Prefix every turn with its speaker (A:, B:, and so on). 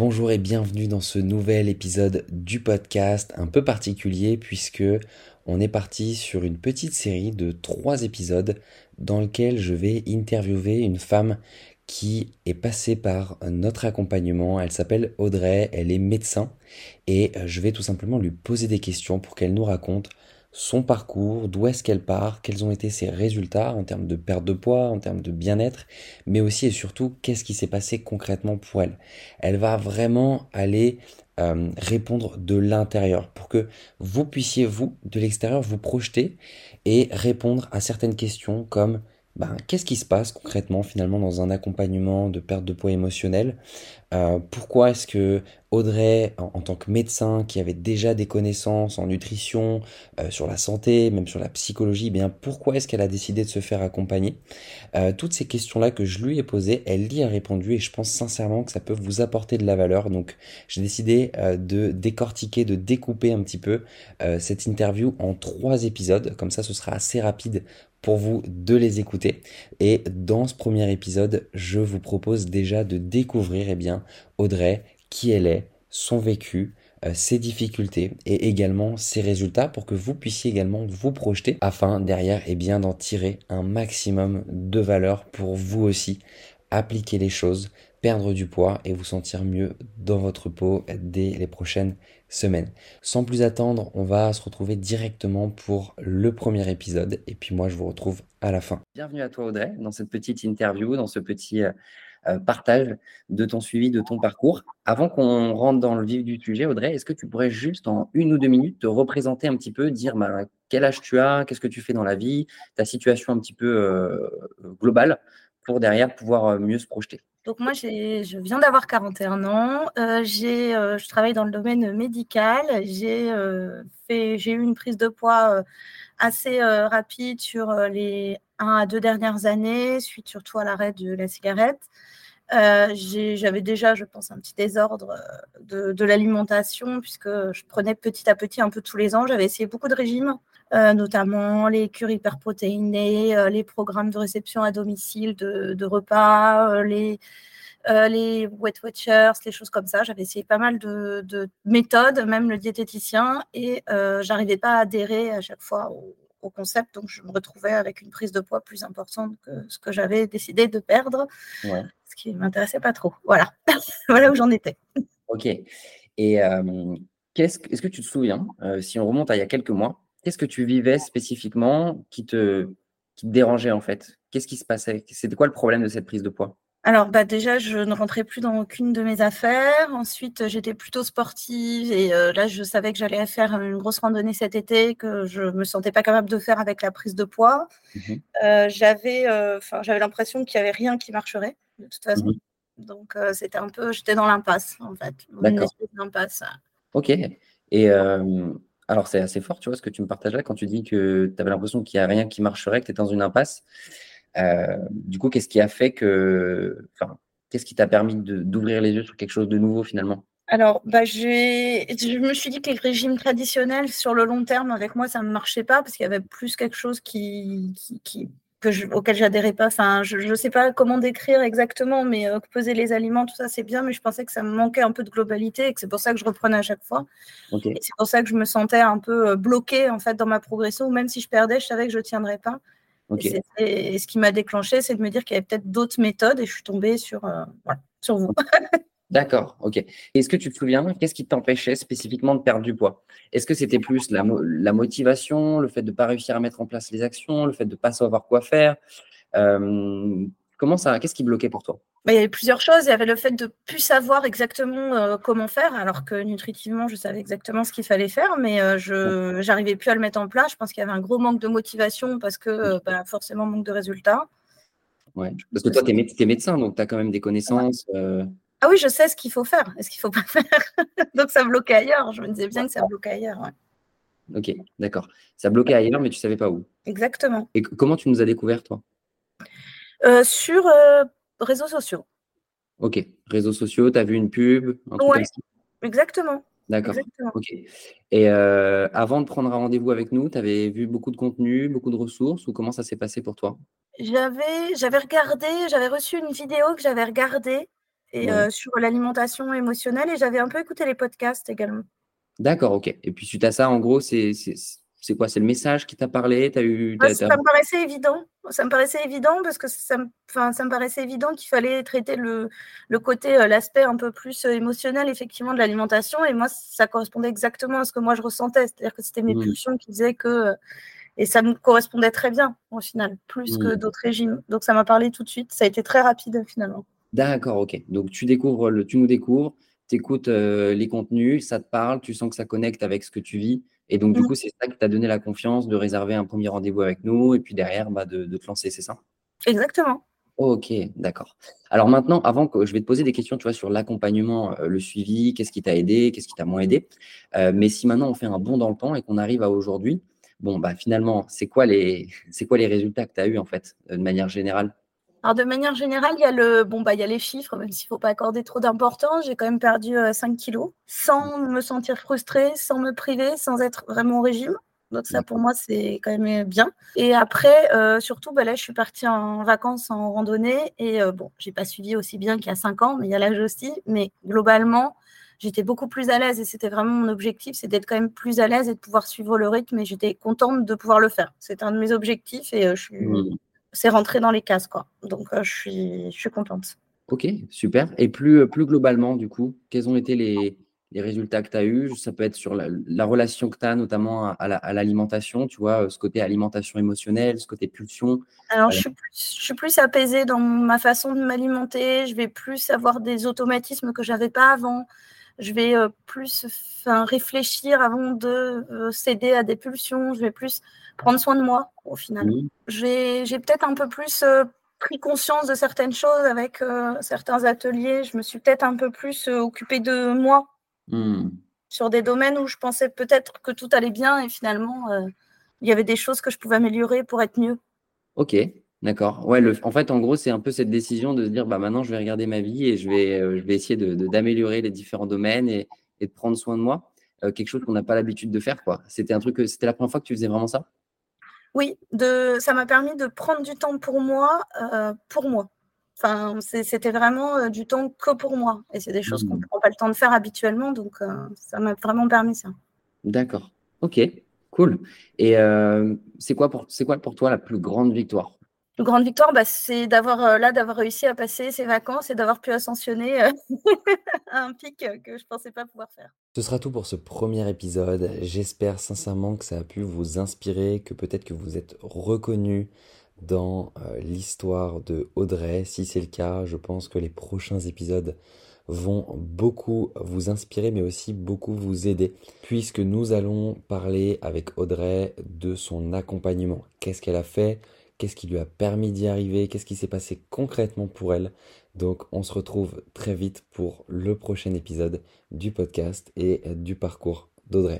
A: Bonjour et bienvenue dans ce nouvel épisode du podcast un peu particulier puisque on est parti sur une petite série de trois épisodes dans lequel je vais interviewer une femme qui est passée par notre accompagnement. Elle s'appelle Audrey, elle est médecin et je vais tout simplement lui poser des questions pour qu'elle nous raconte son parcours, d'où est-ce qu'elle part, quels ont été ses résultats en termes de perte de poids, en termes de bien-être, mais aussi et surtout qu'est-ce qui s'est passé concrètement pour elle? Elle va vraiment aller euh, répondre de l'intérieur pour que vous puissiez, vous, de l'extérieur, vous projeter et répondre à certaines questions comme ben, qu'est-ce qui se passe concrètement finalement dans un accompagnement de perte de poids émotionnel? Euh, Pourquoi est-ce que Audrey, en, tant que médecin qui avait déjà des connaissances en nutrition, euh, sur la santé, même sur la psychologie, eh bien pourquoi est-ce qu'elle a décidé de se faire accompagner? Euh, Toutes ces questions-là que je lui ai posées, elle y a répondu et je pense sincèrement que ça peut vous apporter de la valeur. Donc j'ai décidé de décortiquer, de découper un petit peu cette interview en trois épisodes. Comme ça, ce sera assez rapide pour vous de les écouter. Et dans ce premier épisode, je vous propose déjà de découvrir eh Audrey, qui elle est, son vécu, euh, ses difficultés et également ses résultats pour que vous puissiez également vous projeter afin derrière eh d'en tirer un maximum de valeur pour vous aussi appliquer les choses, perdre du poids et vous sentir mieux dans votre peau dès les prochaines semaines. Sans plus attendre, on va se retrouver directement pour le premier épisode et puis moi je vous retrouve à la fin. Bienvenue à toi Audrey dans cette petite interview, dans ce petit euh, euh, partage de ton suivi, de ton parcours. Avant qu'on rentre dans le vif du sujet, Audrey, est-ce que tu pourrais juste en une ou deux minutes te représenter un petit peu, dire bah, quel âge tu as, qu'est-ce que tu fais dans la vie, ta situation un petit peu euh, globale pour derrière pouvoir mieux se projeter?
B: Donc moi, je viens d'avoir 41 ans. Euh, euh, je travaille dans le domaine médical. J'ai euh, j'ai eu une prise de poids assez rapide sur les 1 à 2 dernières années, suite surtout à l'arrêt de la cigarette. J'avais déjà, je pense, un petit désordre de, de l'alimentation puisque je prenais petit à petit un peu tous les ans. J'avais essayé beaucoup de régimes. Euh, notamment les cures hyperprotéinées, euh, les programmes de réception à domicile de, repas, euh, les, les Wet Watchers, les choses comme ça. J'avais essayé pas mal de, méthodes, même le diététicien, et j'arrivais pas à adhérer à chaque fois au, concept. Donc, je me retrouvais avec une prise de poids plus importante que ce que j'avais décidé de perdre, ce qui ne m'intéressait pas trop. Voilà, voilà où j'en étais.
A: Ok. Et est-ce que tu te souviens, si on remonte à il y a quelques mois, Qu'est-ce que tu vivais spécifiquement qui te, qui te dérangeait en fait? Qu'est-ce qui se passait? C'était quoi le problème de cette prise de poids?
B: Alors bah déjà, je ne rentrais plus dans aucune de mes affaires. Ensuite, j'étais plutôt sportive et euh, là, je savais que j'allais faire une grosse randonnée cet été que je me sentais pas capable de faire avec la prise de poids. Mmh euh, j'avais, euh, enfin, j'avais l'impression qu'il y avait rien qui marcherait de toute façon. Mmh Donc c'était un peu, j'étais dans l'impasse en fait,
A: d'impasse. Ok. Et alors, c'est assez fort, tu vois, ce que tu me partages là quand tu dis que tu avais l'impression qu'il n'y a rien qui marcherait, que tu es dans une impasse. Euh, du coup, qu'est-ce qui a fait que. Enfin, qu'est-ce qui t'a permis d'ouvrir les yeux sur quelque chose de nouveau finalement?
B: Alors, bah, je me suis dit que les régimes traditionnels, sur le long terme, avec moi, ça ne marchait pas parce qu'il y avait plus quelque chose qui, qui, que je, auquel j'adhérais pas. Enfin, je ne sais pas comment décrire exactement, mais euh, peser les aliments, tout ça, c'est bien, mais je pensais que ça me manquait un peu de globalité et que c'est pour ça que je reprenais à chaque fois. c'est pour ça que je me sentais un peu euh, bloquée en fait dans ma progression. Même si je perdais, je savais que je ne tiendrais pas. Et, ce qui m'a déclenché, c'est de me dire qu'il y avait peut-être d'autres méthodes et je suis tombée sur, euh, sur vous.
A: D'accord, ok. Est-ce que tu te souviens, qu'est-ce qui t'empêchait spécifiquement de perdre du poids? Est-ce que c'était plus la, motivation, le fait de ne pas réussir à mettre en place les actions, le fait de ne pas savoir quoi faire? Euh, Comment ça Qu'est-ce qui bloquait pour toi?
B: Il y avait plusieurs choses. Il y avait le fait de ne plus savoir exactement euh, comment faire, alors que nutritivement, je savais exactement ce qu'il fallait faire, mais euh, je n'arrivais plus à le mettre en place. Je pense qu'il y avait un gros manque de motivation parce que bah, forcément, manque de résultats.
A: Ouais. Parce que toi, tu es, médecin, donc tu as quand même des connaissances.
B: Ah oui, je sais ce qu'il faut faire et ce qu'il ne faut pas faire? Donc ça bloquait ailleurs. Je me disais bien que ça bloquait ailleurs.
A: Ok, d'accord. Ça bloquait ailleurs, mais tu ne savais pas où.
B: Exactement.
A: Et comment tu nous as découvert, toi?
B: Euh, Sur euh, réseaux sociaux.
A: Ok, réseaux sociaux, tu as vu une pub
B: Oui, exactement.
A: D'accord. Ok. Et euh, avant de prendre un rendez-vous avec nous, tu avais vu beaucoup de contenu, beaucoup de ressources ou comment ça s'est passé pour toi?
B: J'avais, j'avais regardé, j'avais reçu une vidéo que j'avais regardée et
A: Ouais.
B: sur l'alimentation émotionnelle et j'avais un peu écouté les podcasts également.
A: D'accord, OK et puis suite à ça, en gros, c'est c'est quoi? C'est le message qui t'a parlé? As eu as as
B: ça me paraissait évident. Ça me paraissait évident parce que ça me ça me paraissait évident qu'il fallait traiter le le côté, heu, l'aspect un peu plus, heu, émotionnel effectivement de l'alimentation et moi ça correspondait exactement à ce que moi je ressentais. C'est-à-dire que c'était mes
A: Mmh.
B: pulsions qui faisaient que, heu et ça me correspondait très bien au final, plus que
A: Mmh.
B: d'autres régimes. Donc ça m'a parlé tout de suite. Ça a été très rapide finalement.
A: D'accord, OK. Donc tu découvres le tu nous découvres, tu écoutes, les contenus, ça te parle, tu sens que ça connecte avec ce que tu vis et donc du
B: Mmh.
A: coup, c'est ça qui t'a donné la confiance de réserver un 1er rendez-vous avec nous et puis derrière, bah, de de te lancer, c'est ça?
B: Exactement.
A: OK, d'accord. Alors maintenant, avant que je vais te poser des questions, tu vois, sur l'accompagnement, heu, le suivi, qu'est-ce qui t'a aidé, qu'est-ce qui t'a moins aidé? Heu, mais si maintenant on fait un bond dans le temps et qu'on arrive à aujourd'hui, bon, bah, finalement, c'est quoi les c'est quoi les résultats que tu as eu en fait, heu, de manière générale?
B: Alors de manière générale, il y a le bon, bah, il y a les chiffres, même s'il faut pas accorder trop d'importance. J'ai quand même perdu, heu, 5 kilogrammes sans me sentir frustrée, sans me priver, sans être vraiment au régime. Donc ça pour moi, c'est quand même, heu, bien et après, heu, surtout, bah, là, je suis partie en vacances en randonnée et heu, bon, j'ai pas suivi aussi bien qu'il y a 5 ans, mais il y a l'âge aussi. Mais globalement, j'étais beaucoup plus à l'aise et c'était vraiment mon objectif, c'est d'être quand même plus à l'aise et de pouvoir suivre le rythme et j'étais contente de pouvoir le faire. C'était un de mes objectifs et heu, je suis
A: Mmh.
B: C'est rentré dans les cases, quoi. Donc heu, je suis je suis contente.
A: OK, super et plus, heu, plus globalement du coup, quels ont été les les résultats que tu as eus? Ça peut être sur la la relation que tu as notamment à à la à l'alimentation, tu vois, heu, ce côté alimentation émotionnelle, ce côté pulsion,
B: Alors je suis plus je suis plus apaisée dans ma façon de m'alimenter, je vais plus avoir des automatismes que j'avais pas avant. Je vais, heu, plus réfléchir avant de, heu, céder à des pulsions, je vais plus prendre soin de moi, au final.
A: Mmh.
B: J'ai j'ai peut-être un peu plus, heu, pris conscience de certaines choses avec, certains ateliers. Je me suis peut-être un peu plus, occupée de moi
A: Mmh.
B: sur des domaines où je pensais peut-être que tout allait bien et finalement, il y avait des choses que je pouvais améliorer pour être mieux.
A: OK, d'accord. Ouais, le en fait, en gros, c'est un peu cette décision de se dire: «Bah, maintenant, je vais regarder ma vie et je vais, heu, je vais essayer de de d'améliorer les différents domaines et et de prendre soin de moi», heu, quelque chose qu'on n'a pas l'habitude de faire, quoi. C'était un truc, heu, c'était la 1re fois que tu faisais vraiment ça?
B: Oui, de ça m'a permis de prendre du temps pour moi, pour moi. Enfin, c'était vraiment, du temps que pour moi et c'est des choses qu'on
A: Mmh.
B: prend pas le temps de faire habituellement donc ça m'a vraiment permis ça.
A: D'accord. OK, cool et c'est quoi pour c'est quoi pour toi la plus grande victoire?
B: Plus grande victoire, bah, c'est là, d'avoir réussi à passer ces vacances et d'avoir pu ascensionner, heu, à un pic, que je pensais pas pouvoir faire.
A: Ce sera tout pour ce premier épisode. J'espère sincèrement que ça a pu vous inspirer, que peut-être que vous êtes reconnus dans, heu, l'histoire de Audrey. Si c'est le cas, je pense que les prochains épisodes vont beaucoup vous inspirer, mais aussi beaucoup vous aider, puisque nous allons parler avec Audrey de son accompagnement. Qu'est-ce qu'elle a fait? Qu'est-ce qui lui a permis d'y arriver? Qu'est-ce qui s'est passé concrètement pour elle? Donc on se retrouve très vite pour le prochain épisode du podcast et du parcours d'Audrey.